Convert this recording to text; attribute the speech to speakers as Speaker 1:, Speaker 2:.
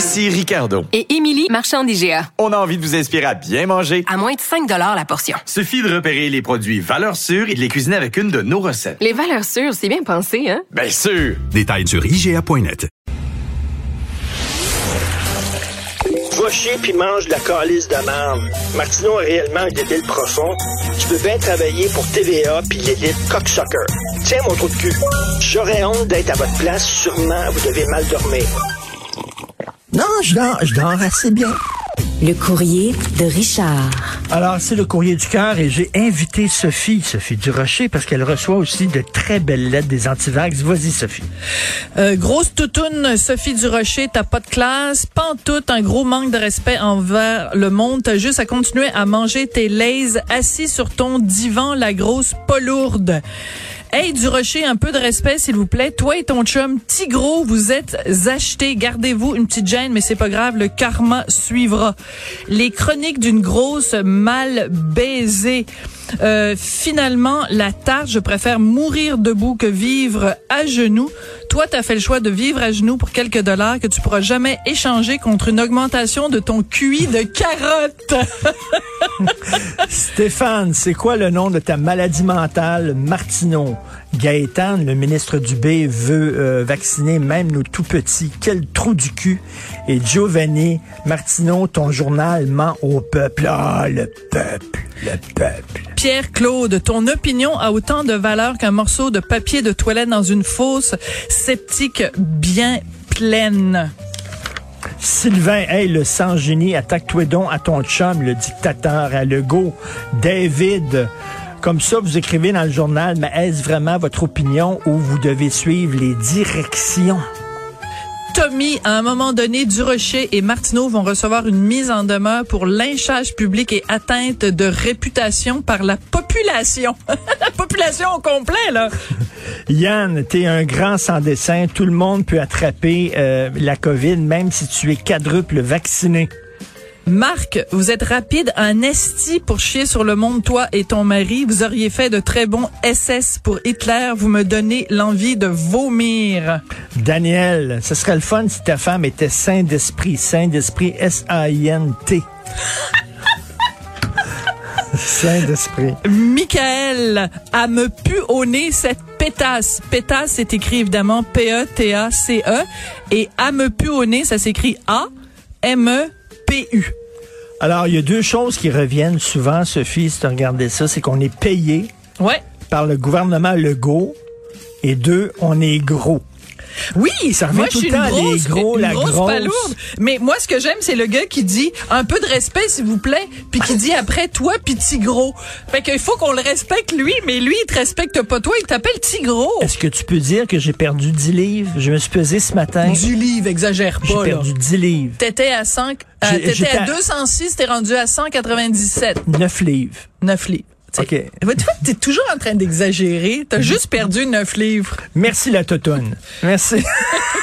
Speaker 1: Ici Ricardo.
Speaker 2: Et Émilie, marchand d'IGA.
Speaker 1: On a envie de vous inspirer à bien manger.
Speaker 2: À moins de 5 la portion.
Speaker 1: Suffit de repérer les produits valeurs sûres et de les cuisiner avec une de nos recettes.
Speaker 2: Les valeurs sûres, c'est bien pensé, hein?
Speaker 1: Bien sûr!
Speaker 3: Détails sur IGA.net.
Speaker 4: Va chier puis mange la calice de. Martineau est réellement un débile profond. Tu peux bien travailler pour TVA puis l'élite cocksucker. Tiens mon trou de cul. J'aurais honte d'être à votre place. Sûrement, vous devez mal dormir.
Speaker 5: Je dors, je dors assez bien.
Speaker 6: Le courrier de Richard.
Speaker 5: Alors, c'est le courrier du cœur et j'ai invité Sophie, Sophie Durocher, parce qu'elle reçoit aussi de très belles lettres des antivax. Vas-y, Sophie.
Speaker 7: Euh, grosse toutoune, Sophie Durocher, t'as pas de classe, tout un gros manque de respect envers le monde. T'as juste à continuer à manger tes lays assis sur ton divan, la grosse pas lourde. Hey, du rocher, un peu de respect, s'il vous plaît. Toi et ton chum, Tigro, vous êtes achetés. Gardez-vous une petite gêne, mais c'est pas grave, le karma suivra. Les chroniques d'une grosse mal baisée. Euh, finalement, la tarte, je préfère mourir debout que vivre à genoux. Toi, tu as fait le choix de vivre à genoux pour quelques dollars que tu pourras jamais échanger contre une augmentation de ton QI de carotte.
Speaker 5: Stéphane, c'est quoi le nom de ta maladie mentale, Martineau? Gaëtan, le ministre du B, veut euh, vacciner même nos tout petits. Quel trou du cul. Et Giovanni, Martineau, ton journal ment au peuple. Ah, le peuple, le peuple.
Speaker 7: Pierre-Claude, ton opinion a autant de valeur qu'un morceau de papier de toilette dans une fosse sceptique bien pleine.
Speaker 5: Sylvain, hey, le sans-génie, attaque-toi donc à ton chum, le dictateur, à Legault. David, comme ça, vous écrivez dans le journal, mais est-ce vraiment votre opinion ou vous devez suivre les directions?
Speaker 7: Tommy, à un moment donné, Durocher et Martineau vont recevoir une mise en demeure pour lynchage public et atteinte de réputation par la population. la population au complet, là.
Speaker 5: Yann, t'es un grand sans dessin. Tout le monde peut attraper euh, la COVID, même si tu es quadruple vacciné.
Speaker 7: Marc, vous êtes rapide, un esti pour chier sur le monde, toi et ton mari. Vous auriez fait de très bons SS pour Hitler. Vous me donnez l'envie de vomir.
Speaker 5: Daniel, ce serait le fun si ta femme était saint d'esprit. Saint d'esprit, S-A-I-N-T. saint d'esprit.
Speaker 7: Michael, à me pu au nez cette pétasse. Pétasse, c'est écrit évidemment P-E-T-A-C-E. Et à me pu au nez, ça s'écrit A-M-E-P-U.
Speaker 5: Alors, il y a deux choses qui reviennent souvent, Sophie, si tu regardais ça, c'est qu'on est payé
Speaker 7: ouais.
Speaker 5: par le gouvernement Legault et deux, on est gros.
Speaker 7: Oui,
Speaker 5: ça revient
Speaker 7: moi,
Speaker 5: tout
Speaker 7: je suis
Speaker 5: le temps,
Speaker 7: grosse,
Speaker 5: les gros, la
Speaker 7: grosse
Speaker 5: grosse.
Speaker 7: palourde. Mais moi, ce que j'aime, c'est le gars qui dit un peu de respect, s'il vous plaît, puis qui dit après toi, puis Tigro. Fait qu'il faut qu'on le respecte lui, mais lui, il te respecte pas toi, il t'appelle Tigro.
Speaker 5: Est-ce que tu peux dire que j'ai perdu 10 livres? Je me suis pesé ce matin.
Speaker 7: 10 livres, exagère
Speaker 5: J'ai
Speaker 7: pas. là.
Speaker 5: perdu 10 livres.
Speaker 7: T'étais à 5, euh,
Speaker 5: J'ai-
Speaker 7: t'étais à- 206, t'es rendu à 197.
Speaker 5: 9 livres.
Speaker 7: 9 livres. T'sais,
Speaker 5: OK.
Speaker 7: Tu t'es toujours en train d'exagérer. T'as juste perdu 9 livres.
Speaker 5: Merci la totonne. Merci.